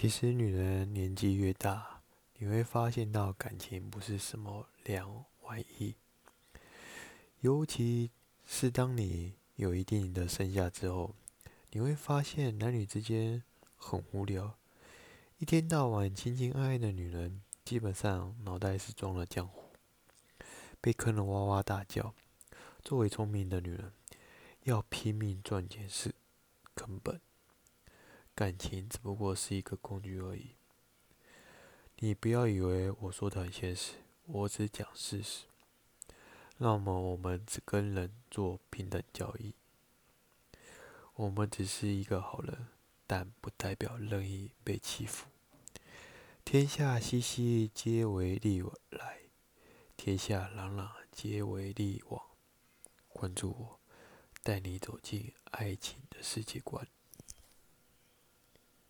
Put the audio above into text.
其实，女人年纪越大，你会发现到感情不是什么两玩意，尤其是当你有一定的身价之后，你会发现男女之间很无聊，一天到晚情情爱爱的女人，基本上脑袋是装了浆糊，被坑了哇哇大叫。作为聪明的女人，要拼命赚钱是根本。感情只不过是一个工具而已，你不要以为我说的很现实，我只讲事实。那么我们只跟人做平等交易，我们只是一个好人，但不代表任意被欺负。天下熙熙，皆为利来；天下攘攘，皆为利往。关注我，带你走进爱情的世界观。